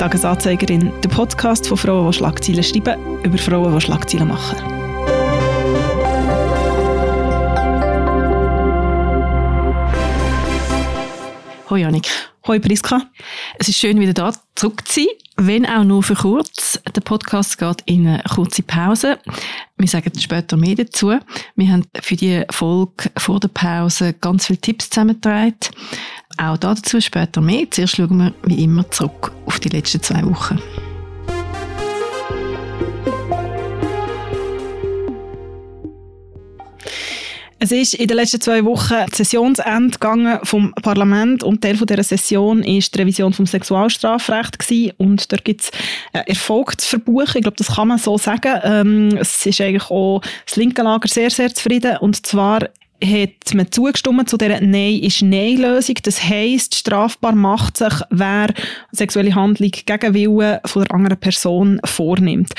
Tagesanzeigerin, der Podcast von Frauen, die Schlagzeilen schreiben, über Frauen, die Schlagzeilen machen. Hoi Janik. Hoi Priska. Es ist schön, wieder da zurück zu sein, wenn auch nur für kurz. Der Podcast geht in eine kurze Pause. Wir sagen später mehr dazu. Wir haben für die Folge vor der Pause ganz viele Tipps zusammengetragen. Auch dazu später mehr. Zuerst schauen wir wie immer zurück auf die letzten zwei Wochen. Es ist in den letzten zwei Wochen Sessionsende gegangen vom Parlament und Teil dieser Session ist die Revision vom Sexualstrafrecht gewesen. und dort gibt es Erfolg zu verbuchen. Ich glaube, das kann man so sagen. Ähm, es ist eigentlich auch das linke Lager sehr, sehr zufrieden und zwar hat man zugestimmt zu dieser Nein ist Nein-Lösung. Das heisst, strafbar macht sich, wer sexuelle Handlung gegen Willen von der anderen Person vornimmt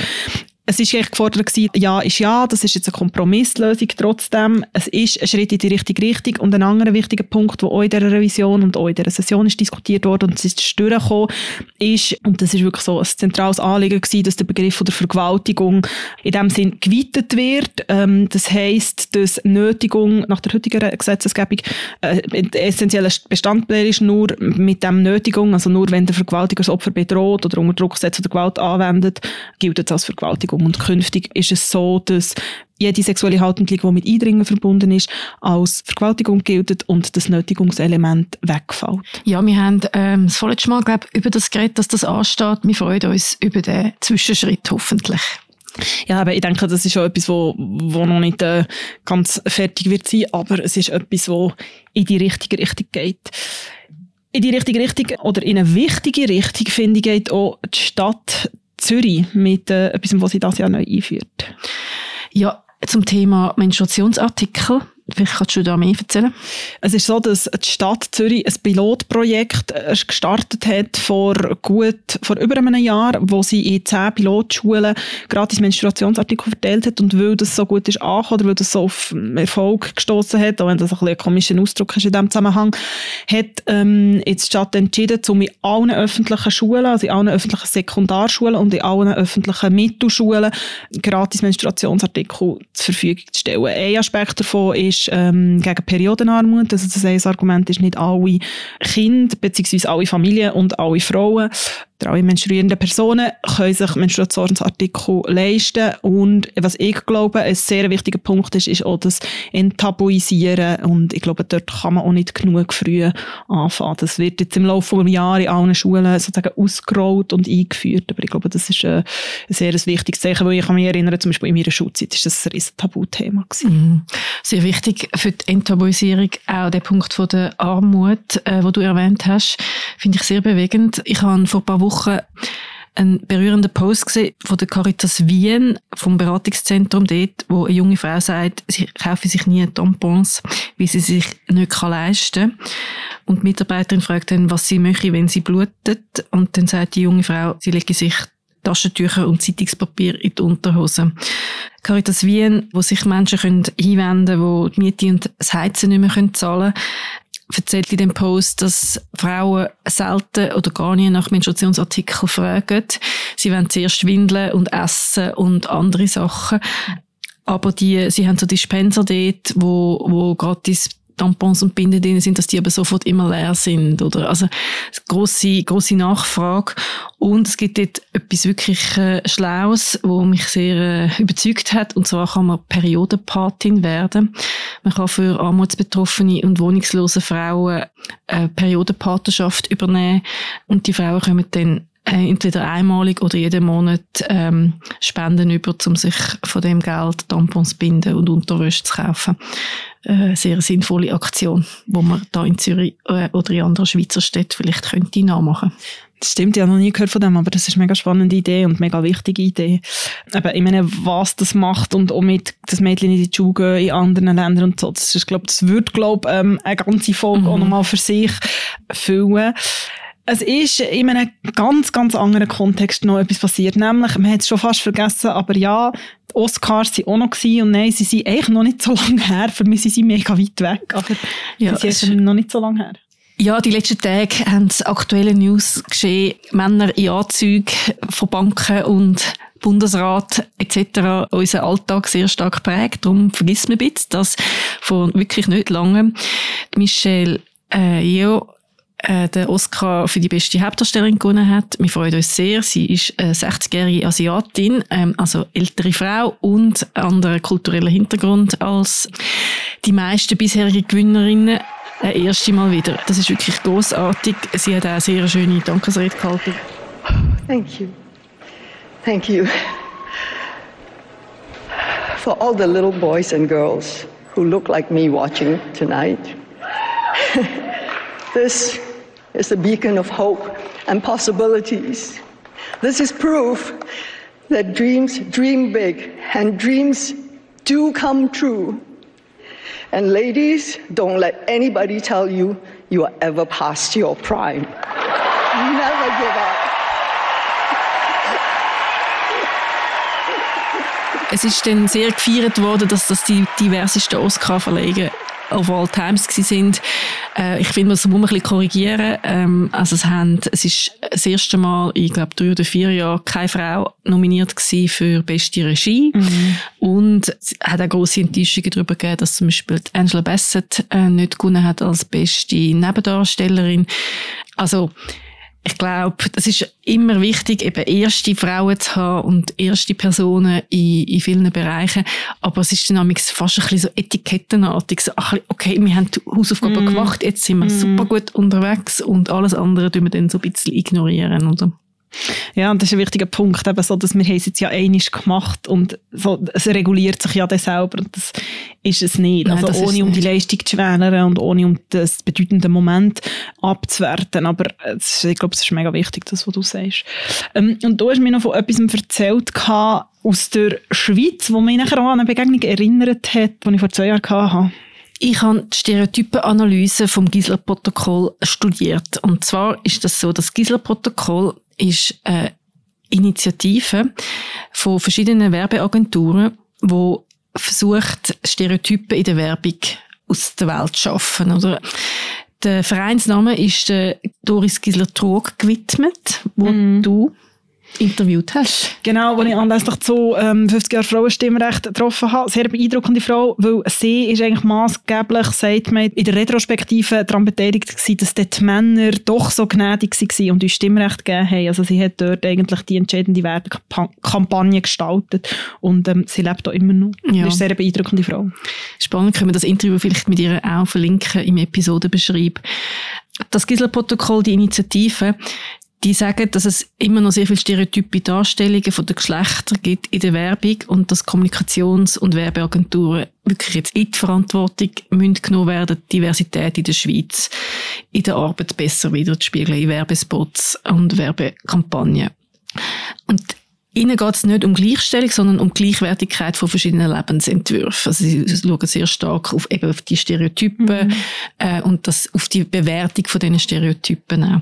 es ist eigentlich gefordert gewesen, ja ist ja, das ist jetzt eine Kompromisslösung trotzdem. Es ist ein Schritt in die richtige Richtung und ein anderer wichtiger Punkt, der auch in dieser Revision und auch in dieser Session ist diskutiert worden und es ist durchgekommen, ist, und das ist wirklich so ein zentrales Anliegen gewesen, dass der Begriff der Vergewaltigung in dem Sinn geweitet wird. Ähm, das heisst, dass Nötigung nach der heutigen Gesetzesgebung äh, essentieller Bestandteil ist, nur mit dem Nötigung, also nur wenn der Vergewaltiger das Opfer bedroht oder unter Druck setzt oder Gewalt anwendet, gilt es als Vergewaltigung. Und künftig ist es so, dass jede sexuelle Haltung, die mit Eindringen verbunden ist, als Vergewaltigung gilt und das Nötigungselement wegfällt. Ja, wir haben ähm, das vorletzte Mal glaub, über das geredet, dass das ansteht. Wir freuen uns über den Zwischenschritt hoffentlich. Ja, aber ich denke, das ist auch etwas, wo, wo noch nicht äh, ganz fertig wird sein, aber es ist etwas, wo in die richtige Richtung geht. In die richtige Richtung oder in eine wichtige Richtung, finde ich, geht auch die Stadt Zürich mit äh, etwas, was sie das Jahr neu einführt. Ja, zum Thema Menstruationsartikel Vielleicht kannst du da mehr erzählen. Es ist so, dass die Stadt Zürich ein Pilotprojekt äh, gestartet hat vor gut, vor über einem Jahr, wo sie in zehn Pilotschulen gratis Menstruationsartikel verteilt hat und weil das so gut ist angekommen, oder weil das so auf Erfolg gestoßen hat, auch wenn das ein, ein komischer Ausdruck ist in diesem Zusammenhang, hat ähm, jetzt die Stadt entschieden, um in allen öffentlichen Schulen, also in allen öffentlichen Sekundarschulen und in allen öffentlichen Mittelschulen gratis Menstruationsartikel zur Verfügung zu stellen. Ein Aspekt davon ist, ist ähm, gegen Periodenarmut. Also das ein Argument ist nicht alle Kinder bzw. alle Familien und alle Frauen alle menstruierenden Personen können sich Menstruationsartikel leisten und was ich glaube, ein sehr wichtiger Punkt ist, ist auch das Enttabuisieren und ich glaube, dort kann man auch nicht genug früh anfangen. Das wird jetzt im Laufe des Jahres in allen Schulen sozusagen ausgerollt und eingeführt, aber ich glaube, das ist ein, ein sehr wichtiges Zeichen, weil ich kann mich erinnern, zum Beispiel in meiner Schulzeit ist das ein riesen Tabuthema Mhm. Sehr wichtig für die Enttabuisierung auch der Punkt von der Armut, äh, wo du erwähnt hast, finde ich sehr bewegend. Ich habe vor ein paar Wochen Woche einen berührenden Post gesehen von der Caritas Wien, vom Beratungszentrum dort, wo eine junge Frau sagt, sie kaufe sich nie Tampons, weil sie sich nicht leisten kann. Und die Mitarbeiterin fragt dann, was sie möchte, wenn sie blutet. Und dann sagt die junge Frau, sie lege sich Taschentücher und Zeitungspapier in die Unterhose. Caritas Wien, wo sich Menschen hinwenden können, die die Miete und das Heizen nicht mehr zahlen können, erzählt in dem Post, dass Frauen selten oder gar nie nach Menstruationsartikeln fragen. Sie wollen zuerst Windeln und Essen und andere Sachen. Aber die, sie haben so Dispenser dort, wo, wo gratis Tampons und Binden drin sind, dass die aber sofort immer leer sind, oder? Also, grosse, grosse Nachfrage. Und es gibt dort etwas wirklich äh, Schlaues, wo mich sehr äh, überzeugt hat. Und zwar kann man Periodenpatin werden. Man kann für armutsbetroffene und wohnungslose Frauen eine Periodenpatenschaft übernehmen. Und die Frauen kommen dann äh, entweder einmalig oder jeden Monat ähm, Spenden über, um sich von dem Geld Tampons binden und Unterwäsche zu kaufen. Äh, sehr sinnvolle Aktion, wo man da in Zürich äh, oder in anderen Schweizer Städten vielleicht könnte nachmachen. Das stimmt, ich habe noch nie gehört von dem, aber das ist eine mega spannende Idee und eine mega wichtige Idee. Aber ich meine, was das macht und auch mit das Mädchen in die Schule gehen in anderen Ländern und so, das ist, glaube das würde, glaube ähm, eine ganze Folge mhm. auch nochmal für sich füllen. Es ist in einem ganz, ganz anderen Kontext noch etwas passiert. Nämlich, man hat es schon fast vergessen, aber ja, die Oscars waren auch noch gewesen, und nein, sie sind eigentlich noch nicht so lange her. Für mich sind sie mega weit weg, aber ja, sie sind noch nicht so lange her. Ja, die letzten Tage haben aktuelle News geschehen. Männer in Anzügen von Banken und Bundesrat etc. unseren Alltag sehr stark prägt. Darum vergisst man ein bisschen, dass vor wirklich nicht lange Michelle äh, Yeoh äh, den Oscar für die beste Hauptdarstellerin gewonnen hat. Wir freuen uns sehr. Sie ist eine 60-jährige Asiatin, ähm, also ältere Frau und anderen kulturellen Hintergrund als die meisten bisherigen Gewinnerinnen äh, erste Mal wieder. Das ist wirklich großartig. Sie hat auch eine sehr schöne Dankesrede gehalten. Thank you. Thank you. For all the little boys and girls who look like me watching tonight. this is a beacon of hope and possibilities. This is proof that dreams dream big and dreams do come true. And ladies, don't let anybody tell you you are ever past your prime. Never give up. Es ist dann sehr gefeiert worden, dass das die diversesten Oscar-Verleihungen of all times sind. Äh, ich finde, das muss man ein bisschen korrigieren. Ähm, also es, haben, es ist das erste Mal, ich glaube, drei oder vier Jahre keine Frau nominiert gewesen für beste Regie. Mhm. Und es hat auch grosse Enttäuschungen darüber gegeben, dass zum Beispiel Angela Bassett äh, nicht gewonnen hat als beste Nebendarstellerin. Also, ich glaube, es ist immer wichtig, eben erste Frauen zu haben und erste Personen in, in vielen Bereichen. Aber es ist dann fast ein bisschen so etikettenartig. So, ach, okay, wir haben die Hausaufgaben mm. gemacht, jetzt sind wir mm. super gut unterwegs und alles andere tun wir dann so ein bisschen ignorieren, oder? Ja, und das ist ein wichtiger Punkt, eben so, dass wir es jetzt ja einiges gemacht und so, es reguliert sich ja dann selber und das ist es nicht. Nein, also ohne um die Leistung zu schwänern und ohne um das bedeutende Moment abzuwerten. Aber ist, ich glaube, es ist mega wichtig, das, was du sagst. Ähm, und du hast mir noch von etwas erzählt aus der Schweiz, wo mich nachher an eine Begegnung erinnert hat, die ich vor zwei Jahren hatte. Ich habe die Stereotypenanalyse vom Gisler-Protokoll studiert. Und zwar ist das so, das Gisler-Protokoll ist eine Initiative von verschiedenen Werbeagenturen, wo versucht, Stereotypen in der Werbung aus der Welt zu schaffen. Oder? Der Vereinsname ist der Doris Gisler-Trog gewidmet, wo mm. du interviewt hast. Genau, als ich anlässlich zu ähm, 50 Jahren Frauenstimmrecht getroffen habe. Sehr beeindruckende Frau, weil sie ist eigentlich maßgeblich, sagt man, in der Retrospektive daran beteiligt gewesen, dass dort die Männer doch so gnädig waren und uns Stimmrecht gegeben haben. Also sie hat dort eigentlich die entscheidende Werbekampagne gestaltet und ähm, sie lebt da immer noch. Ja. Das ist eine sehr beeindruckende Frau. Spannend, können wir das Interview vielleicht mit ihr auch verlinken im Episodenbeschreib. Das Gisela-Protokoll, die Initiative, die sagen, dass es immer noch sehr viele stereotype Darstellungen von den Geschlechtern gibt in der Werbung und dass Kommunikations- und Werbeagenturen wirklich jetzt in die Verantwortung müssen genommen werden, die Diversität in der Schweiz in der Arbeit besser wiederzuspiegeln, in Werbespots und Werbekampagnen. Und Ihnen geht es nicht um Gleichstellung, sondern um Gleichwertigkeit von verschiedenen Lebensentwürfen. Also sie schauen sehr stark auf, eben auf die Stereotypen mhm. äh, und das, auf die Bewertung von diesen Stereotypen auch.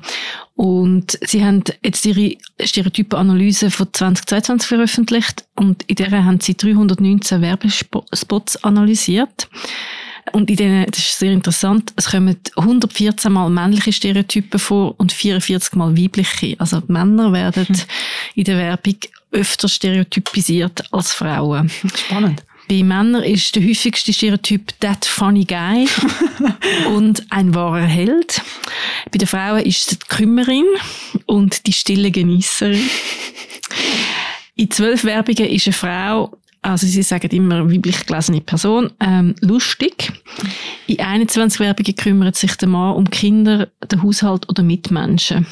Und sie haben jetzt ihre Stereotypenanalyse von 2022 veröffentlicht und in der haben sie 319 Werbespots analysiert. Und in denen, das ist sehr interessant, es kommen 114 mal männliche Stereotypen vor und 44 mal weibliche. Also Männer werden hm. in der Werbung öfter stereotypisiert als Frauen. Spannend. Bei Männern ist der häufigste Stereotyp that funny guy und ein wahrer Held. Bei den Frauen ist es die Kümmerin und die stille Genießerin. In zwölf Werbungen ist eine Frau also sie sagen immer weiblich gelesene Person, ähm, lustig. In 21 Werbungen kümmert sich der Mann um Kinder, den Haushalt oder Mitmenschen.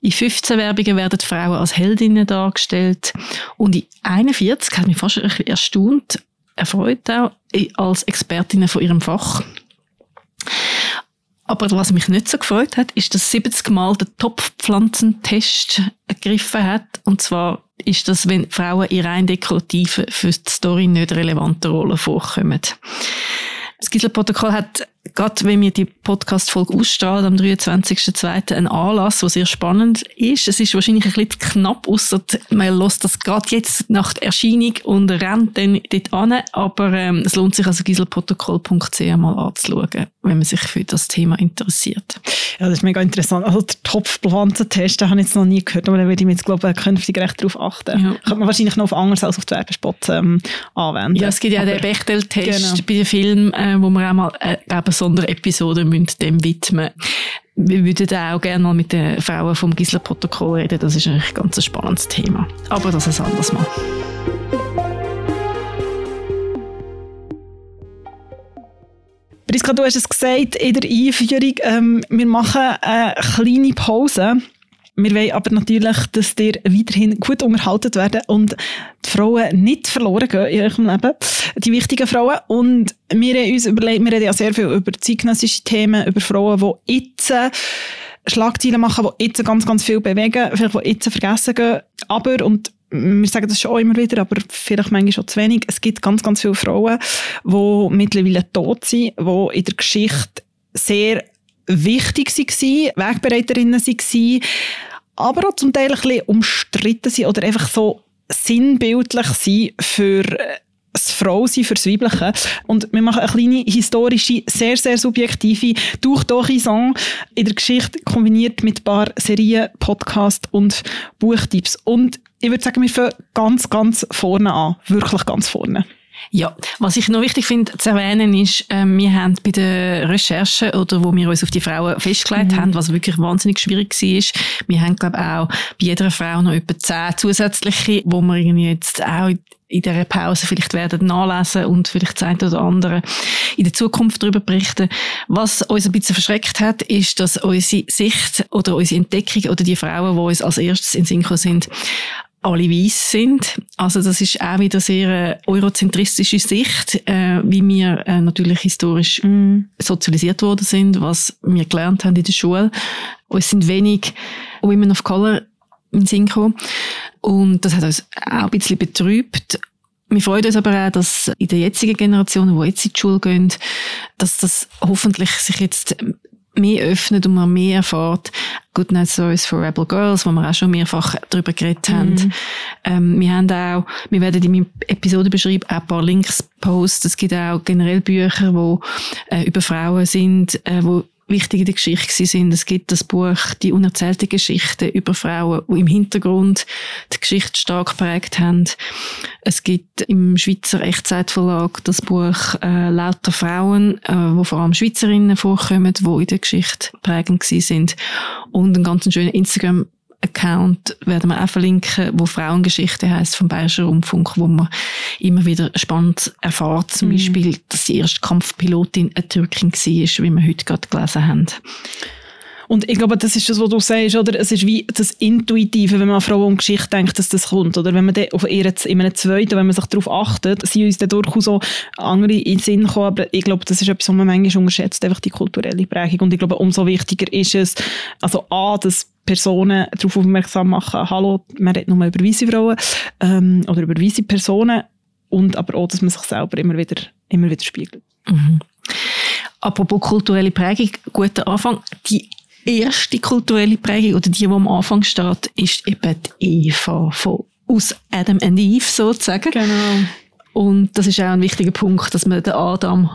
In 15 Werbungen werden Frauen als Heldinnen dargestellt und in 41, hat mich fast ein bisschen erstaunt, erfreut auch, als Expertinnen von ihrem Fach. Aber was mich nicht so gefreut hat, ist, dass 70 Mal der Topfpflanzentest ergriffen hat. Und zwar ist das, wenn Frauen in rein dekorativen, für die Story nicht relevanten Rollen vorkommen. Das Gisela-Protokoll hat, gerade wenn wir die Podcast-Folge ausstrahlen, am 23.02. einen Anlass, der sehr spannend ist. Es ist wahrscheinlich ein bisschen knapp, außer man lässt das gerade jetzt nach der Erscheinung und rennt dann dort an. Aber ähm, es lohnt sich also giselprotokoll.ch mal anzuschauen, wenn man sich für das Thema interessiert. Ja, das ist mega interessant. Also der Topfpflanzentest, den habe ich jetzt noch nie gehört, aber da würde ich mir jetzt, glaube ich, künftig recht darauf achten. Ja. Könnte man wahrscheinlich noch auf anderes als auf die Werbespots ähm, anwenden. Ja, es gibt ja aber, den Bechtel-Test genau. bei den Filmen, äh, wo wir auch mal äh, eine Sonderepisode dem widmen wir würden auch gerne mal mit den Frauen vom Gisler-Protokoll reden. Das ist ein ganz spannendes Thema. Aber das ist ein anderes Mal. Priska, du hast es gesagt in der Einführung, ähm, wir machen eine kleine Pause. Wir wollen aber natürlich, dass ihr weiterhin gut unterhalten werden und die Frauen nicht verloren gehen in eurem Leben, die wichtigen Frauen. Und wir haben uns überlegt, wir reden ja sehr viel über zeitgenössische Themen, über Frauen, die jetzt äh, Schlagzeilen machen, die jetzt ganz, ganz viel bewegen, vielleicht die jetzt vergessen gehen. Aber, und wir sagen das schon auch immer wieder, aber vielleicht manchmal schon zu wenig, es gibt ganz, ganz viele Frauen, die mittlerweile tot sind, die in der Geschichte sehr wichtig waren, Wegbereiterinnen waren, aber auch zum Teil ein bisschen umstritten sind oder einfach so sinnbildlich sind für das Frausein fürs Weibliche. Und wir machen eine kleine historische, sehr, sehr subjektive Durch-Horizon in der Geschichte kombiniert mit ein paar Serien, Podcasts und Buchtipps. Und ich würde sagen, wir fangen ganz, ganz vorne an. Wirklich ganz vorne. Ja, was ich noch wichtig finde zu erwähnen ist, äh, wir haben bei der Recherche oder wo wir uns auf die Frauen festgelegt mhm. haben, was wirklich wahnsinnig schwierig war, wir haben glaube auch bei jeder Frau noch etwa zehn zusätzliche, wo wir irgendwie jetzt auch in dieser Pause vielleicht werden nachlesen und vielleicht das eine oder andere in der Zukunft darüber berichten. Was uns ein bisschen verschreckt hat, ist, dass unsere Sicht oder unsere Entdeckung oder die Frauen, die uns als erstes in Synchro sind, alle weiss sind. Also das ist auch wieder sehr äh, eurozentristische Sicht, äh, wie wir äh, natürlich historisch mm. sozialisiert worden sind, was wir gelernt haben in der Schule. es sind wenig Women of Color in Synchro. Und das hat uns auch ein bisschen betrübt. Wir freuen uns aber auch, dass in der jetzigen Generation, die jetzt in die Schule gehen, dass das hoffentlich sich jetzt mehr öffnet und man mehr erfährt. Good Night Stories for Rebel Girls, wo wir auch schon mehrfach darüber geredet mhm. haben. Ähm, wir haben auch, wir werden in meinem Episode beschreiben, auch ein paar Links posten. Es gibt auch generell Bücher, wo äh, über Frauen sind, äh, wo wichtig in der Geschichte sind. Es gibt das Buch Die unerzählte Geschichte über Frauen, die im Hintergrund die Geschichte stark prägt haben. Es gibt im Schweizer Echtzeitverlag das Buch äh, Lauter Frauen, äh, wo vor allem Schweizerinnen vorkommen, die in der Geschichte prägend sind. Und ein ganz schöner Instagram Account werden wir auch verlinken, wo Frauengeschichte heißt vom Bayerischen Rundfunk, wo man immer wieder spannend erfahrt, zum mhm. Beispiel, dass die erste Kampfpilotin eine Türkin war, wie wir heute gerade gelesen haben. Und ich glaube, das ist das, was du sagst, oder? Es ist wie das Intuitive, wenn man an Frauen und Geschichte denkt, dass das kommt, oder? Wenn man dann auf ihr in einem zweiten, wenn man sich darauf achtet, sind uns dann durchaus so andere in den Sinn kommen, aber ich glaube, das ist etwas, was man manchmal unterschätzt, einfach die kulturelle Prägung. Und ich glaube, umso wichtiger ist es, also A, dass Personen darauf aufmerksam machen, hallo, man redet nur über weiße Frauen ähm, oder über weiße Personen und aber auch, dass man sich selber immer wieder, immer wieder spiegelt. Mhm. Apropos kulturelle Prägung, guter Anfang. Die erste kulturelle Prägung oder die, die am Anfang steht, ist eben die Eva von, aus Adam and Eve sozusagen. Genau. Und das ist auch ein wichtiger Punkt, dass man den Adam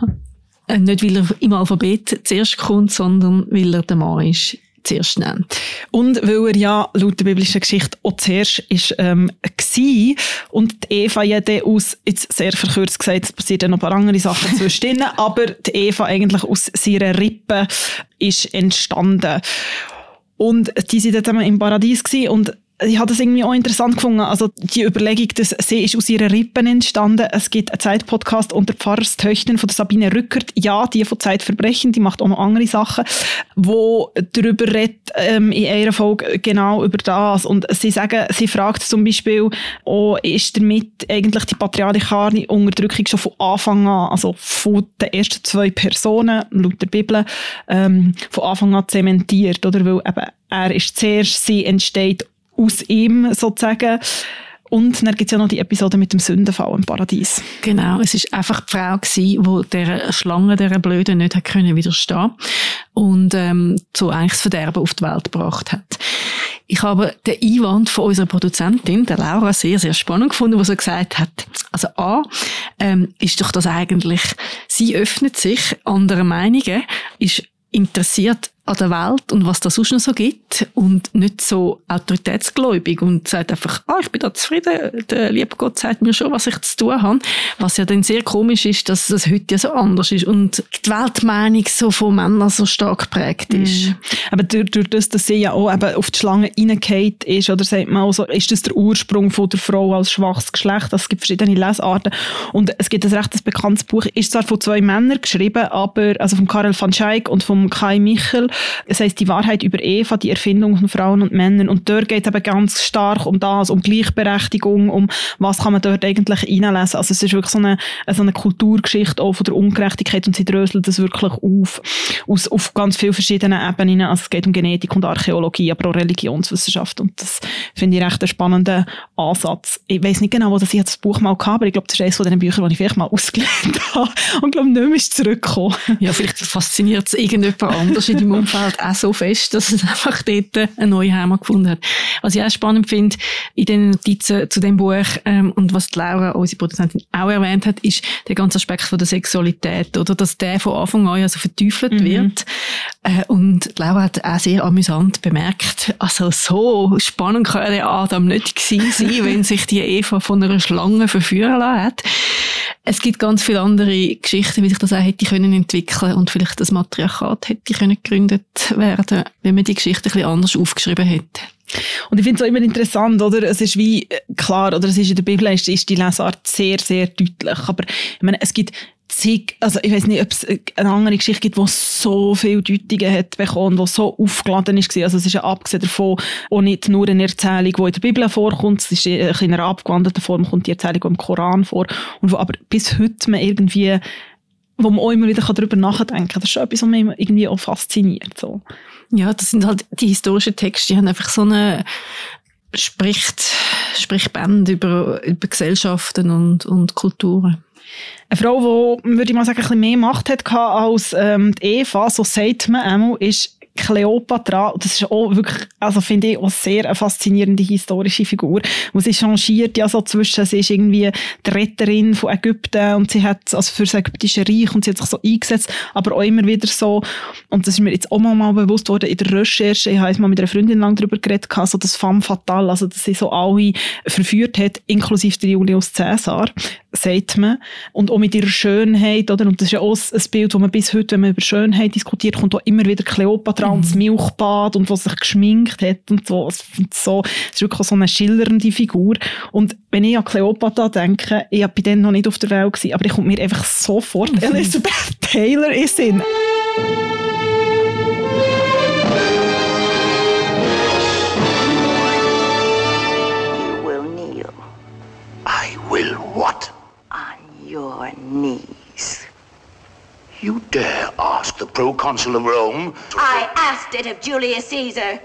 äh, nicht weil er im Alphabet zuerst kommt, sondern weil er der Mann ist, zuerst nennt. Und weil er ja laut der biblischen Geschichte auch zuerst ist, ähm, war und die Eva ja dann aus, jetzt sehr verkürzt gesagt, es passieren noch ein paar andere Sachen zwischen aber die Eva eigentlich aus ihrer Rippe ist entstanden. Und die sind dann im Paradies gewesen und ich habe das irgendwie auch interessant gefunden. Also die Überlegung, dass sie ist aus ihren Rippen entstanden. Es gibt einen Zeitpodcast unter Pfarrerstöchtern von Sabine Rückert. Ja, die von Zeitverbrechen, die macht auch noch andere Sachen, wo darüber redet ähm, in ihrer Folge genau über das. Und sie sagen, sie fragt zum Beispiel, oh, ist damit eigentlich die patriarchale Unterdrückung schon von Anfang an, also von den ersten zwei Personen laut der Bibel, ähm, von Anfang an zementiert, oder? Weil eben er ist zuerst, sie entsteht aus ihm sozusagen. Und dann gibt es ja noch die Episode mit dem Sündenfall im Paradies. Genau, es ist einfach die Frau gewesen, die der Schlange, der Blöden nicht hat können widerstehen und ähm, so eigentlich das Verderben auf die Welt gebracht hat. Ich habe den Einwand von unserer Produzentin, der Laura, sehr, sehr spannend gefunden, wo sie gesagt hat, also A, ähm, ist doch das eigentlich, sie öffnet sich anderen Meinungen, ist interessiert an der Welt und was da sonst noch so gibt und nicht so autoritätsgläubig und sagt einfach, ah, ich bin da zufrieden, der liebe Gott sagt mir schon, was ich zu tun habe. Was ja dann sehr komisch ist, dass das heute ja so anders ist und die Weltmeinung so von Männern so stark geprägt ist. Mm. Aber durch, durch das, dass sie ja auch eben auf die Schlange reingefallen ist, oder sagt man also, ist das der Ursprung von der Frau als schwaches Geschlecht? Es gibt verschiedene Lesarten und es gibt ein recht bekanntes Buch, ist zwar von zwei Männern geschrieben, aber, also von Karel van Schaik und von Kai Michel, es heißt die Wahrheit über Eva, die Erfindung von Frauen und Männern. Und dort geht es eben ganz stark um das, um Gleichberechtigung, um was kann man dort eigentlich reinlesen. Also es ist wirklich so eine, so eine Kulturgeschichte auch von der Ungerechtigkeit und sie dröselt das wirklich auf, aus, auf ganz vielen verschiedenen Ebenen. Also es geht um Genetik und Archäologie, aber auch Religionswissenschaft und das finde ich recht einen spannenden Ansatz. Ich weiß nicht genau, wo das ich das Buch mal hatte, aber ich glaube, das ist eines von den Büchern, die ich vielleicht mal ausgelehnt habe und glaube nicht mehr zurückgekommen. Ja, vielleicht fasziniert es irgendjemand anders in deinem Umfeld auch so fest, dass es einfach dort eine neue Heimat gefunden hat. Was ich auch spannend finde, in den Notizen zu dem Buch, ähm, und was Laura, unsere Produzentin, auch erwähnt hat, ist der ganze Aspekt von der Sexualität, oder? Dass der von Anfang an also verteufelt mhm. wird. Äh, und Laura hat auch sehr amüsant bemerkt, also so spannend kann der Adam nicht gewesen sein, wenn sich die Eva von einer Schlange verführen lassen hat. Es gibt ganz viele andere Geschichten, wie sich das auch hätte können entwickeln und vielleicht das Matriarchat hätte können gegründet werden, wenn man die Geschichte ein anders aufgeschrieben hätte. Und ich finde es auch immer interessant, oder? Es ist wie, klar, oder es ist in der Bibel ist, ist die Lesart sehr, sehr deutlich. Aber, ich meine, es gibt zig, also ich weiß nicht, ob es eine andere Geschichte gibt, die so viele Deutungen hat bekommen, die so aufgeladen ist. Also es ist ja abgesehen davon auch nicht nur eine Erzählung, die in der Bibel vorkommt, es ist in einer abgewandelten Form, kommt die Erzählung im Koran vor und wo aber bis heute man irgendwie wo man auch immer wieder darüber nachdenken kann. Das ist schon etwas, was mich irgendwie auch fasziniert. So. Ja, das sind halt die historischen Texte, die haben einfach so eine spricht, spricht Band über, über Gesellschaften und, und Kulturen. Eine Frau, die, würde ich mal sagen, ein bisschen mehr Macht hatte als ähm, die Eva, so sagt man einmal, ist Kleopatra, das ist auch wirklich, also finde ich auch sehr eine faszinierende historische Figur, wo sie changiert ja so zwischen, sie ist irgendwie die Retterin von Ägypten und sie hat, also für das ägyptische Reich und sie hat sich so eingesetzt, aber auch immer wieder so, und das ist mir jetzt auch mal, mal bewusst worden in der Recherche, ich habe jetzt mal mit einer Freundin lang darüber geredet, so das Femme Fatale, also dass sie so alle verführt hat, inklusive der Julius Caesar, sagt man, und auch mit ihrer Schönheit, oder, und das ist ja auch ein Bild, das man bis heute, wenn man über Schönheit diskutiert, kommt auch immer wieder Kleopatra mhm. ans Milchbad und was sich geschminkt hat und so. Es so, ist wirklich so eine schillernde Figur. Und wenn ich an Kleopatra denke, ich war bei denen noch nicht auf der Welt, gewesen, aber ich komme mir einfach sofort mhm. Elizabeth Taylor in Sinn. You will kneel. I will what? On your knees. You dare ask the proconsul of Rome? I asked it of Julius Caesar.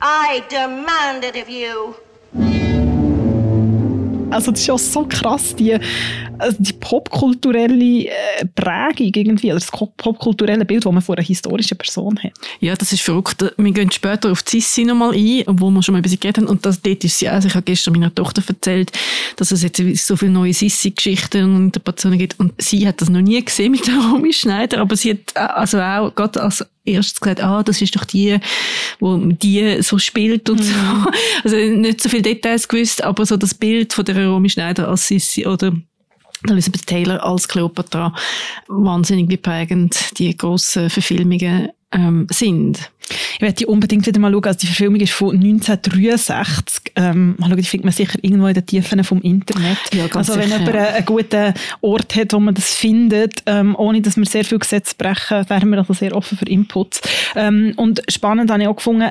I demand it of you. Also das ist ja so krass, die, also die popkulturelle äh, Prägung irgendwie, oder das popkulturelle Bild, das man von einer historischen Person hat. Ja, das ist verrückt. Wir gehen später auf die Sissi nochmal ein, wo wir schon mal ein bisschen geredet haben. Und das, dort ist sie also ich habe gestern meiner Tochter erzählt, dass es jetzt so viele neue Sissi-Geschichten und Interpretationen gibt. Und sie hat das noch nie gesehen mit der Romy Schneider, aber sie hat äh, also auch gerade als erstes gesagt, ah, das ist doch die, wo die so spielt und mhm. so. Also nicht so viele Details gewusst, aber so das Bild von der Romy Schneider als Sissi oder Elizabeth Taylor als Cleopatra wahnsinnig prägend, die grossen Verfilmungen ähm, sind. Ich werde die unbedingt wieder mal schauen. Also die Verfilmung ist von 1963. Ähm, mal schauen, die findet man sicher irgendwo in den Tiefen vom Internet. Ja, also wenn sicher, jemand ja. einen guten Ort hat, wo man das findet, ähm, ohne dass wir sehr viel Gesetze brechen, wären wir also sehr offen für Inputs. Ähm, und spannend habe ich auch gefunden,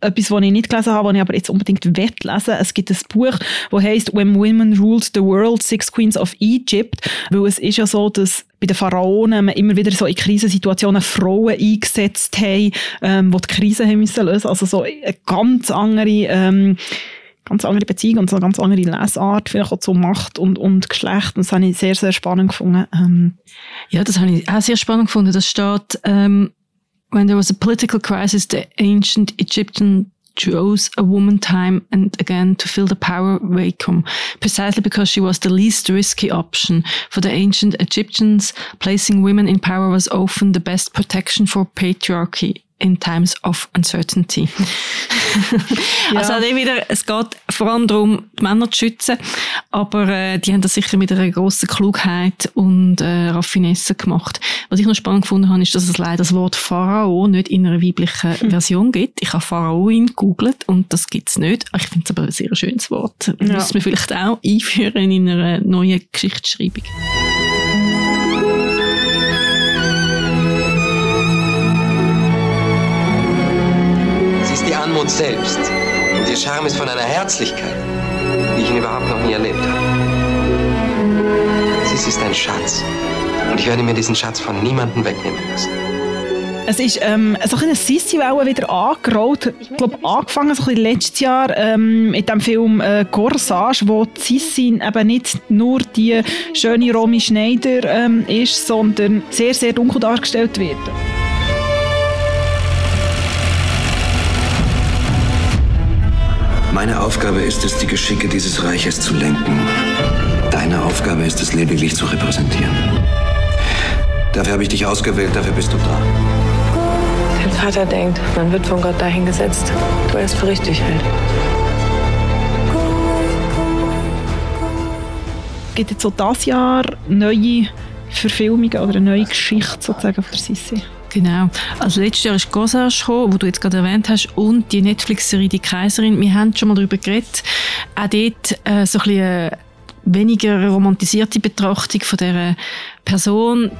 etwas, was ich nicht gelesen habe, was ich aber jetzt unbedingt lesen Es gibt ein Buch, das heißt «When Women Ruled the World, Six Queens of Egypt», weil es ist ja so, dass bei den Pharaonen man immer wieder so in Krisensituationen Frauen eingesetzt haben, ähm, die die Krise haben müssen lösen. Also so eine ganz andere, ähm, ganz andere Beziehung und so eine ganz andere Lesart, vielleicht auch zu Macht und, und Geschlecht. Und das habe ich sehr, sehr spannend gefunden. Ähm. Ja, das habe ich auch sehr spannend gefunden. Das steht, ähm, when there was a political crisis, the ancient Egyptian chose a woman time and again to fill the power vacuum, precisely because she was the least risky option. For the ancient Egyptians, placing women in power was often the best protection for patriarchy. In Times of Uncertainty. ja. Also auch wieder, es geht vor allem darum, die Männer zu schützen, aber äh, die haben das sicher mit einer grossen Klugheit und äh, Raffinesse gemacht. Was ich noch spannend gefunden habe, ist, dass es leider das Wort Pharao nicht in einer weiblichen hm. Version gibt. Ich habe Pharaoin gegoogelt und das gibt es nicht. Ich finde es aber ein sehr schönes Wort. Ja. Müssen wir vielleicht auch einführen in einer neuen Geschichtsschreibung. Anmut selbst. Und ihr Charme ist von einer Herzlichkeit, wie ich ihn überhaupt noch nie erlebt habe. Sie ist ein Schatz. Und ich werde mir diesen Schatz von niemandem wegnehmen lassen. Es ist ähm, so eine Sissi-Welle wieder angerollt. Ich glaube, angefangen so ein letztes Jahr ähm, mit dem Film äh, Corsage, wo Sissi eben nicht nur die schöne Romy Schneider ähm, ist, sondern sehr, sehr dunkel dargestellt wird. Meine Aufgabe ist es, die Geschicke dieses Reiches zu lenken. Deine Aufgabe ist es, lediglich zu repräsentieren. Dafür habe ich dich ausgewählt, dafür bist du da. Dein Vater denkt, man wird von Gott dahingesetzt, du erst für richtig hält. Gibt es so das Jahr neue Verfilmungen oder eine neue Geschichte sozusagen von der Sissi? Genau. Also letztes Jahr ist Gossage gekommen, wo du jetzt gerade erwähnt hast, und die Netflix-Serie «Die Kaiserin». Wir haben schon mal darüber geredet. Auch dort äh, so ein bisschen eine weniger romantisierte Betrachtung von dieser Person.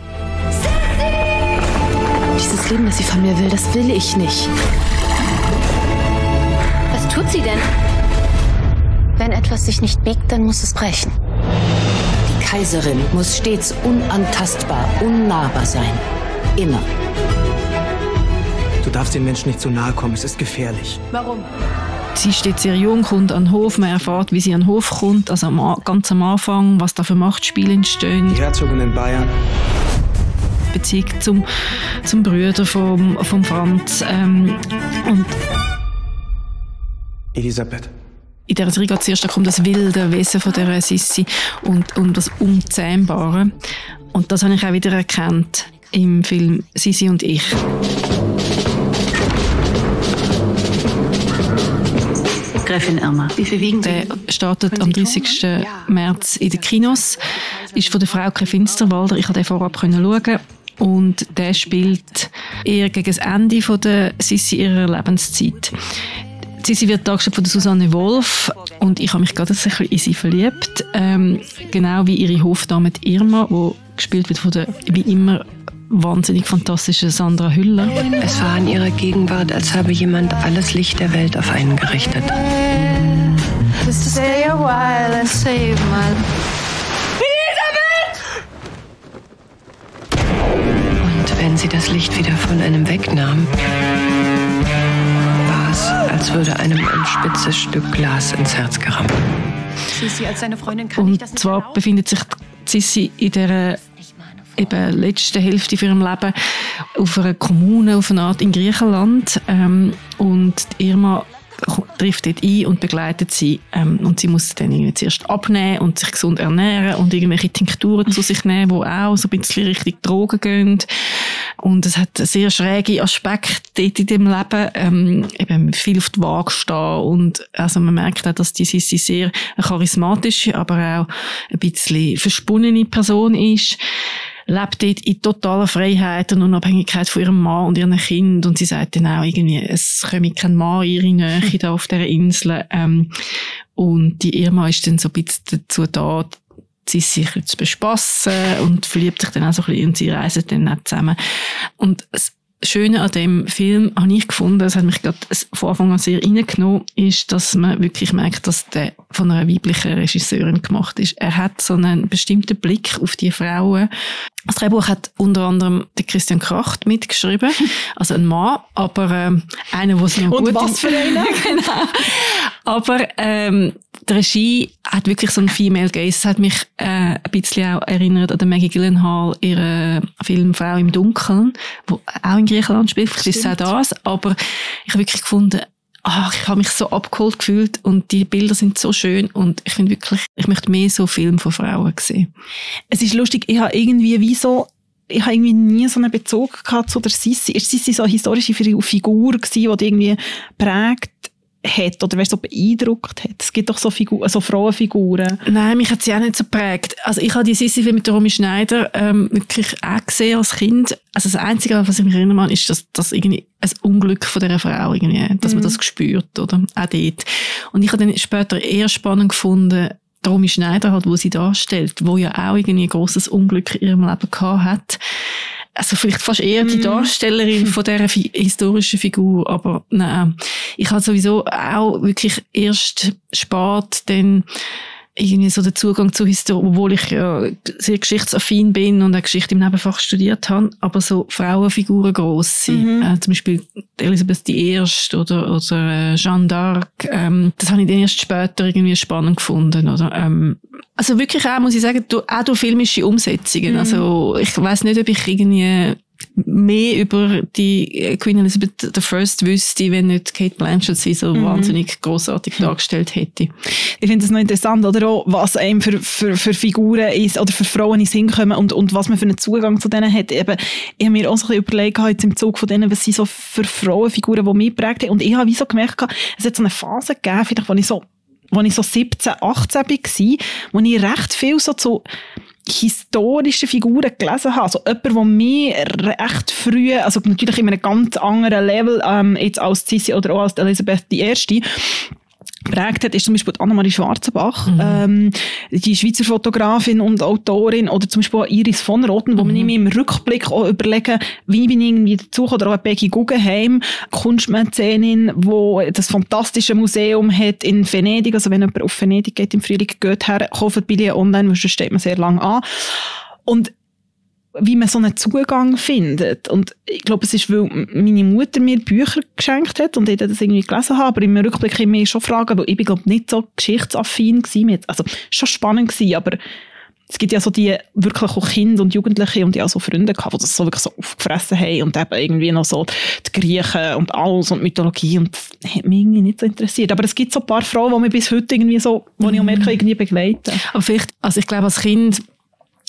Dieses Leben, das sie von mir will, das will ich nicht. Was tut sie denn? Wenn etwas sich nicht biegt, dann muss es brechen. Die Kaiserin muss stets unantastbar, unnahbar sein. Immer. Du darfst den Menschen nicht zu nahe kommen, es ist gefährlich. Warum? Sie steht sehr jung, kommt an den Hof, man erfährt, wie sie an den Hof kommt, also ganz am Anfang, was da für Machtspiele entstehen. Die Herzogin in Bayern. Beziehung zum, zum Bruder von vom Franz. Ähm, und Elisabeth. In dieser Serie geht zuerst um das wilde Wesen von der Sissi und um das Unzähmbare. Und das habe ich auch wieder erkannt im Film Sisi und ich. Gräfin Irma, wie viel wiegen Sie? Der startet am 30. März in den Kinos. Ist von der Frau Finsterwalder. Ich konnte den vorab schauen. Und der spielt eher gegen das Ende von der Sissi ihrer Lebenszeit. Sissi wird dargestellt von der Susanne Wolf und ich habe mich gerade ein bisschen in sie verliebt. Ähm, genau wie ihre Hofdame Irma, die gespielt wird von der, wie immer, wahnsinnig fantastische Sandra Hüller. Es war in ihrer Gegenwart, als habe jemand alles Licht der Welt auf einen gerichtet. Und wenn sie das Licht wieder von einem wegnahm, war es, als würde einem ein spitzes Stück Glas ins Herz gerammt. Sissi, als seine Freundin kann Und zwar befindet sich Sissi in der eben letzte Hälfte von ihrem Leben auf einer Kommune, auf einer Art in Griechenland. Ähm, und Irma trifft dort ein und begleitet sie. Ähm, und sie muss dann irgendwie zuerst abnehmen und sich gesund ernähren und irgendwelche Tinkturen zu sich nehmen, die auch so ein bisschen Richtung Drogen gehen. Und es hat sehr schräge Aspekte dort in dem Leben, ähm, eben viel auf die Waage stehen und also man merkt auch, dass die Sissi sehr charismatische, aber auch ein bisschen versponnene Person ist lebt dort in totaler Freiheit und Unabhängigkeit von ihrem Mann und ihren Kind und sie sagt dann auch irgendwie, es komme kein Mann in ihre Nähe da auf dieser Insel ähm, und die Irma ist dann so ein bisschen dazu da, sie sich zu bespassen und verliebt sich dann auch so ein bisschen und sie reisen dann auch zusammen und es Schöne an dem Film habe ich gefunden, das hat mich gerade von Anfang an sehr reingenommen, ist, dass man wirklich merkt, dass der von einer weiblichen Regisseurin gemacht ist. Er hat so einen bestimmten Blick auf die Frauen. Das Drehbuch hat unter anderem der Christian Kracht mitgeschrieben, also ein Mann, aber ähm, einer, der es noch Und gut was für einer? genau. Aber ähm, die Regie hat wirklich so ein Female Gaze. Es hat mich äh, ein bisschen auch erinnert an Maggie Gyllenhaal, ihre Film Frau im Dunkeln, wo auch in Griechenland spielt. Vielleicht ist es auch das. Aber ich habe wirklich gefunden, ach, ich habe mich so abgeholt gefühlt und die Bilder sind so schön und ich finde wirklich, ich möchte mehr so Filme von Frauen sehen. Es ist lustig, ich habe irgendwie wie so ich habe irgendwie nie so einen Bezug gehabt zu der Sissi. Ist Sissi so eine historische Figur gewesen, die irgendwie prägt hat oder weißt, so beeindruckt hat? Es gibt doch so, Figur, so Frauenfiguren. Nein, mich hat sie auch nicht so prägt. Also ich habe die Sissi mit der Romy Schneider ähm, wirklich auch gesehen als Kind. Also das Einzige, was ich mich erinnere, ist, dass, dass irgendwie ein Unglück von dieser Frau irgendwie, dass mhm. man das gespürt, oder? Auch dort. Und ich habe dann später eher spannend gefunden, Romy Schneider halt, wo sie darstellt, wo ja auch irgendwie ein grosses Unglück in ihrem Leben gehabt hat. Also vielleicht fast eher die mhm. Darstellerin von dieser fi historischen Figur, aber nein. Ich habe sowieso auch wirklich erst spät dann irgendwie so der Zugang zu Historie, obwohl ich ja sehr geschichtsaffin bin und eine Geschichte im Nebenfach studiert habe, aber so Frauenfiguren gross sind. Mhm. Äh, zum Beispiel Elisabeth I. oder, oder äh, Jeanne d'Arc. Ähm, das habe ich dann erst später irgendwie spannend gefunden. Oder? Ähm, also wirklich auch, muss ich sagen, du, auch durch filmische Umsetzungen. Mhm. Also ich weiß nicht, ob ich irgendwie mehr über die Queen Elizabeth I wüsste, wenn nicht Kate Blanchett sie so mhm. wahnsinnig großartig dargestellt hätte. Ich finde es noch interessant, oder auch, was einem für, für, für Figuren ist, oder für Frauen ins Hinkommen und, und was man für einen Zugang zu denen hat. Eben, ich habe mir auch so ein bisschen überlegt, jetzt im Zug von denen, was sind so für Frauenfiguren, die mich prägt haben. Und ich habe wie so gemerkt, es hat so eine Phase gegeben, vielleicht, wo ich so, wo ich so 17, 18 war, wo ich recht viel so zu historische Figuren gelesen habe. Also jemand, der mir recht früh, also natürlich in einem ganz anderen Level ähm, jetzt als Sissi oder auch als Elisabeth I., geprägt hat, ist zum Beispiel Annemarie Schwarzenbach, mhm. ähm, die Schweizer Fotografin und Autorin, oder zum Beispiel Iris von Roten, wo mhm. man im Rückblick auch überlegen, wie bin ich irgendwie dazu oder auch Becky Guggenheim, Kunstmäzenin, wo das fantastische Museum hat in Venedig, also wenn jemand auf Venedig geht im Frühling, geht her, kauft Billet online, weil sonst steht man sehr lange an. Und wie man so einen Zugang findet. Und ich glaube, es ist, weil meine Mutter mir Bücher geschenkt hat und ich das irgendwie gelesen habe, aber im Rückblick ich mich schon fragen, weil ich bin, glaube nicht so geschichtsaffin gewesen. Also, schon spannend gewesen, aber es gibt ja so die wirklich auch Kinder und Jugendliche und ja so Freunde gehabt, die das so wirklich so aufgefressen haben und eben irgendwie noch so die Griechen und alles und Mythologie und das hat mich irgendwie nicht so interessiert. Aber es gibt so ein paar Frauen, die mich bis heute irgendwie so, wo ich auch merke, irgendwie begleiten. Aber vielleicht, also ich glaube als Kind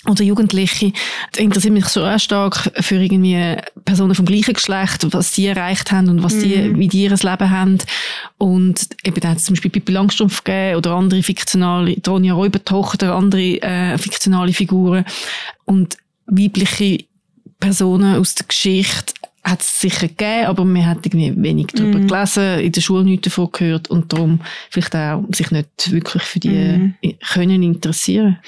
oder Jugendliche interessiert mich so auch stark für irgendwie Personen vom gleichen Geschlecht, was sie erreicht haben und was die, mm. wie die ihr Leben haben. Und eben da hat es zum Beispiel Pippi Langstrumpf gegeben oder andere fiktionale, Ronja Räubertochter, andere äh, fiktionale Figuren. Und weibliche Personen aus der Geschichte hat es sicher gegeben, aber man hat irgendwie wenig darüber mm. gelesen, in der Schule nichts davon gehört und darum vielleicht auch sich nicht wirklich für die mm. können interessieren.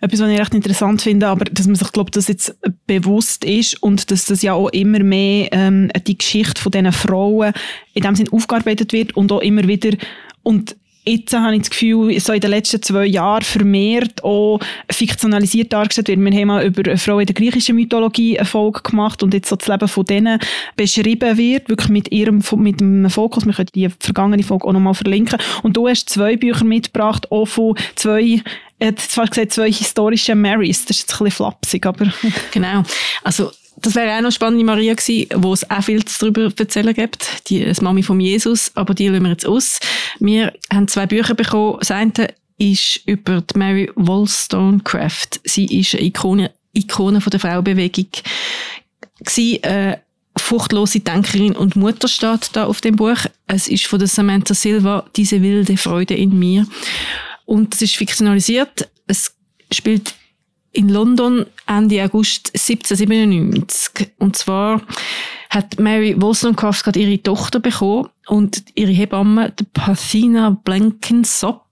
Etwas, was ich recht interessant finde, aber dass man sich, glaube das jetzt bewusst ist und dass das ja auch immer mehr ähm, die Geschichte von diesen Frauen in dem Sinn aufgearbeitet wird und auch immer wieder und jetzt habe ich das Gefühl, so in den letzten zwei Jahren vermehrt auch fiktionalisiert dargestellt wird. Wir haben mal über eine Frau in der griechischen Mythologie eine Folge gemacht und jetzt so das Leben von denen beschrieben wird, wirklich mit ihrem, mit dem Fokus. Wir können die vergangene Folge auch nochmal verlinken. Und du hast zwei Bücher mitgebracht, auch von zwei er hat zwar gesagt, zwei historische Marys. Das ist jetzt ein bisschen flapsig, aber... Genau. Also, das wäre auch noch spannend, Maria gewesen, wo es auch viel darüber erzählen gibt. Die, das Mami von Jesus, aber die lassen wir jetzt aus. Wir haben zwei Bücher bekommen. Das eine ist über die Mary Wollstonecraft. Sie ist eine Ikone, Ikone von der Frauenbewegung. Sie, äh, furchtlose Denkerin und Mutter steht da auf dem Buch. Es ist von der Samantha Silva, diese wilde Freude in mir. Und es ist fiktionalisiert. Es spielt in London Ende August 1797. Und zwar hat Mary Wollstonecraft gerade ihre Tochter bekommen und ihre Hebamme, die Parthena Blenkinsop,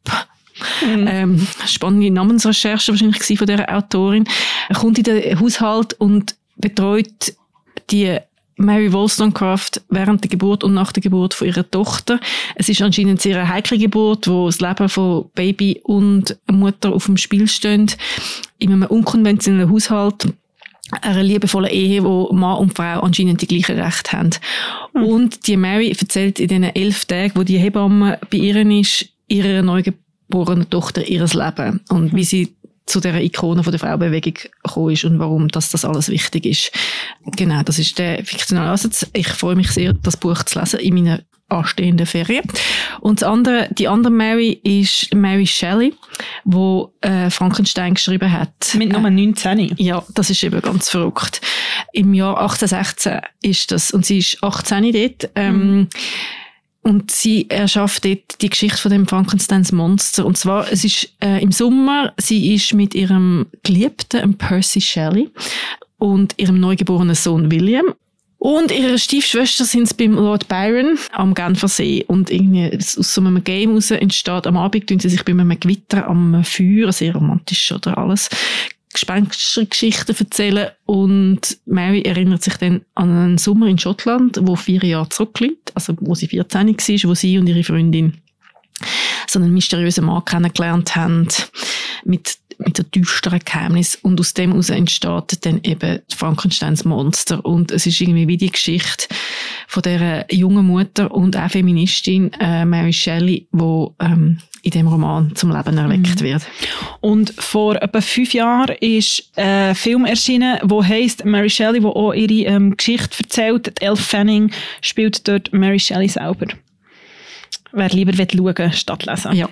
Mhm. Ähm, spannende Namensrecherche wahrscheinlich von der Autorin. Er kommt in den Haushalt und betreut die Mary Wollstonecraft während der Geburt und nach der Geburt von ihrer Tochter. Es ist anscheinend eine sehr heikle Geburt, wo das Leben von Baby und Mutter auf dem Spiel stehen. In einem unkonventionellen Haushalt einer liebevollen Ehe, wo Mann und Frau anscheinend die gleichen Rechte haben. Mhm. Und die Mary erzählt in den elf Tagen, wo die Hebamme bei ihr ist, ihrer neugeborenen Tochter ihres Leben und wie sie zu der Ikone von der Frauenbewegung gekommen ist und warum das, das alles wichtig ist. Genau, das ist der fiktionale Ansatz. Ich freue mich sehr, das Buch zu lesen in meiner anstehenden Ferien. Und das andere, die andere Mary ist Mary Shelley, wo äh, Frankenstein geschrieben hat. Mit Nummer 19. Ja, das ist eben ganz verrückt. Im Jahr 1816 ist das, und sie ist 18 dort. Ähm, mhm. Und sie erschafft dort die Geschichte von dem Frankensteins Monster. Und zwar, es ist äh, im Sommer, sie ist mit ihrem Geliebten, Percy Shelley, und ihrem neugeborenen Sohn William und ihre Stiefschwester sind sie beim Lord Byron am Genfersee. Und irgendwie aus so einem Game raus entsteht am Abend, tun sie sich bei einem Gewitter am Feuer, sehr romantisch oder alles, Gespenstergeschichten erzählen. Und Mary erinnert sich dann an einen Sommer in Schottland, wo vier Jahre zurückliegt, also wo sie 14 war, wo sie und ihre Freundin so einen mysteriösen Mann kennengelernt haben, mit mit so düsteren Geheimnis und aus dem heraus entsteht dann eben Frankensteins Monster und es ist irgendwie wie die Geschichte von der jungen Mutter und auch Feministin äh, Mary Shelley, wo ähm, in dem Roman zum Leben erweckt mhm. wird. Und vor etwa fünf Jahren ist ein Film erschienen, wo heißt Mary Shelley, wo auch ihre ähm, Geschichte erzählt. Elle Fanning spielt dort Mary Shelley selber. Wer lieber schauen statt lesen. Ja.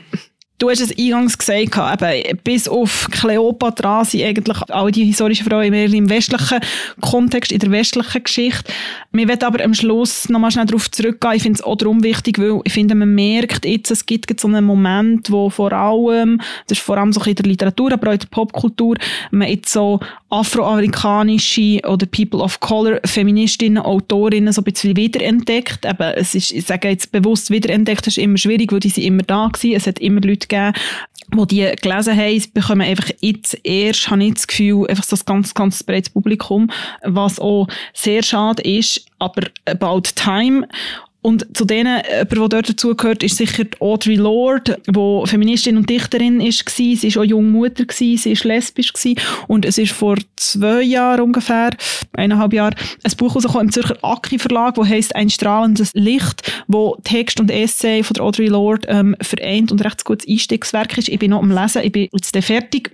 Du hast es eingangs gesagt, eben, bis auf Kleopatra sind eigentlich all die historischen Frauen mehr im westlichen Kontext, in der westlichen Geschichte. Wir werden aber am Schluss nochmal schnell darauf zurückgehen. Ich finde es auch darum wichtig, weil ich finde, man merkt jetzt, es gibt so einen Moment, wo vor allem, das ist vor allem so in der Literatur, aber auch in der Popkultur, man jetzt so afroamerikanische oder People of Color Feministinnen, Autorinnen so ein bisschen wiederentdeckt. Eben, es ist, ich sage jetzt bewusst wiederentdeckt, das ist immer schwierig, weil die sind immer da gewesen. Es hat immer Leute gegeben, die die gelesen haben, bekommen einfach jetzt erst, habe ich das Gefühl, einfach so ganz, ganz breites Publikum, was auch sehr schade ist, aber about time. Und zu denen, jemand, der dort dazugehört, ist sicher Audre Lorde, die Feministin und Dichterin war. Sie war auch junge Mutter, sie war lesbisch. Und es ist vor zwei Jahren ungefähr, eineinhalb Jahren, ein Buch rausgekommen im Zürcher Aki Verlag, das heisst «Ein strahlendes Licht», wo Text und Essay von Audre Lorde ähm, vereint und ein recht gutes Einstiegswerk ist. Ich bin noch am Lesen, ich bin jetzt fertig.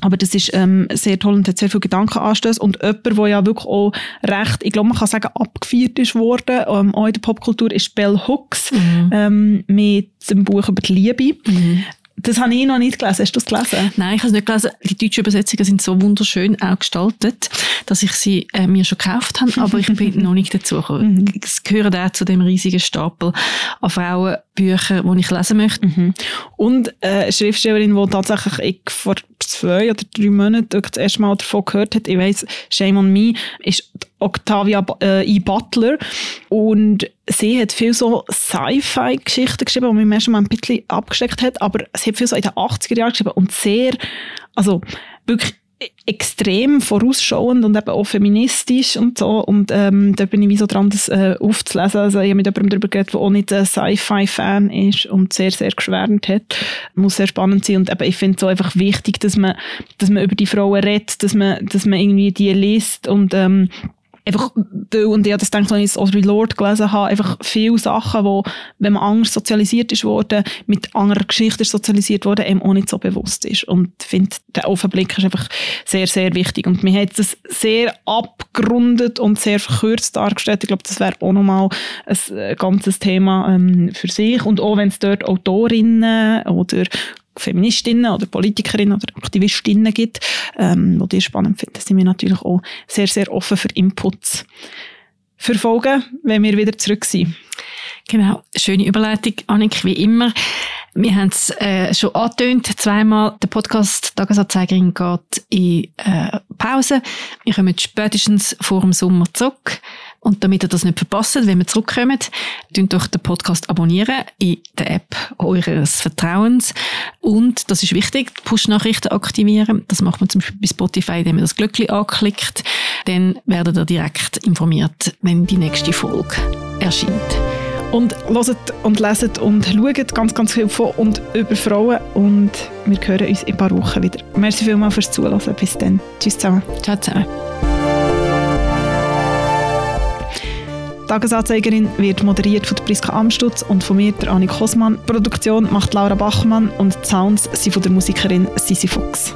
Aber das ist ähm, sehr toll und hat sehr viele Gedankenanstöße. Und jemand, der ja wirklich auch recht, ich glaube, man kann sagen, abgefeiert ist worden, ähm, auch in der Popkultur, ist Bell Hooks mhm. ähm, mit dem Buch über die Liebe. Mhm. Das habe ich noch nicht gelesen. Hast du das gelesen? Nein, ich habe es nicht gelesen. Die deutschen Übersetzungen sind so wunderschön auch gestaltet, dass ich sie äh, mir schon gekauft habe, aber ich bin noch nicht dazu gekommen. Mhm. Es gehört auch zu dem riesigen Stapel an Frauenbüchern, die ich lesen möchte. Mhm. Und äh, eine Schriftstellerin, die tatsächlich ich vor zwei oder drei Monaten das erste Mal davon gehört hat, ich weiss, Shame on Me, ist Octavia äh, E. Butler. Und sie hat viel so Sci-Fi-Geschichten geschrieben, die mich manchmal ein bisschen abgeschreckt hat, aber sie hat viel so in den 80er Jahren geschrieben und sehr, also wirklich extrem vorausschauend und eben auch feministisch und so. Und ähm, da bin ich wie so dran, das äh, aufzulesen. Also ich habe mit jemandem darüber geredet, der auch nicht ein Sci-Fi-Fan ist und sehr, sehr geschwärmt hat. Muss sehr spannend sein. Und eben, ich finde es so einfach wichtig, dass man, dass man über die Frauen redet, dass man, dass man irgendwie die liest und ähm, einfach, und ich habe das gedacht, als ich Audre Lorde gelesen habe, einfach viele Sachen, wo, wenn man anders sozialisiert ist worden, mit anderer Geschichte sozialisiert worden, eben auch nicht so bewusst ist. Und ich finde, der Offenblick ist einfach sehr, sehr wichtig. Und mir hat es sehr abgerundet und sehr verkürzt dargestellt. Ich glaube, das wäre auch nochmal ein äh, ganzes Thema ähm, für sich. Und auch wenn es dort Autorinnen oder Feministinnen oder Politikerinnen oder Aktivistinnen gibt, ähm, die ich spannend finden, sind wir natürlich auch sehr, sehr offen für Inputs. Verfolgen, wenn wir wieder zurück sind. Genau, schöne Überleitung, Annik, wie immer. Wir haben es äh, schon angetönt, zweimal. Der Podcast Tagesanzeigerin geht in äh, Pause. Wir kommen spätestens vor dem Sommer zurück. Und damit ihr das nicht verpasst, wenn wir zurückkommen, könnt doch den Podcast abonnieren in der App eures Vertrauens. Und, das ist wichtig, Push-Nachrichten aktivieren. Das macht man zum Beispiel bei Spotify, indem man das Glöckchen anklickt. Dann werdet ihr direkt informiert, wenn die nächste Folge erscheint. Und hört und leset und schaut ganz, ganz viel von und über Frauen. Und wir hören uns in ein paar Wochen wieder. Merci vielmals fürs Zuhören. Bis dann. Tschüss zusammen. Ciao zusammen. Tagesanzeigerin wird moderiert von Priska Amstutz und von mir, der Annik Kosmann. Produktion macht Laura Bachmann und die Sounds sind von der Musikerin Sisi Fuchs.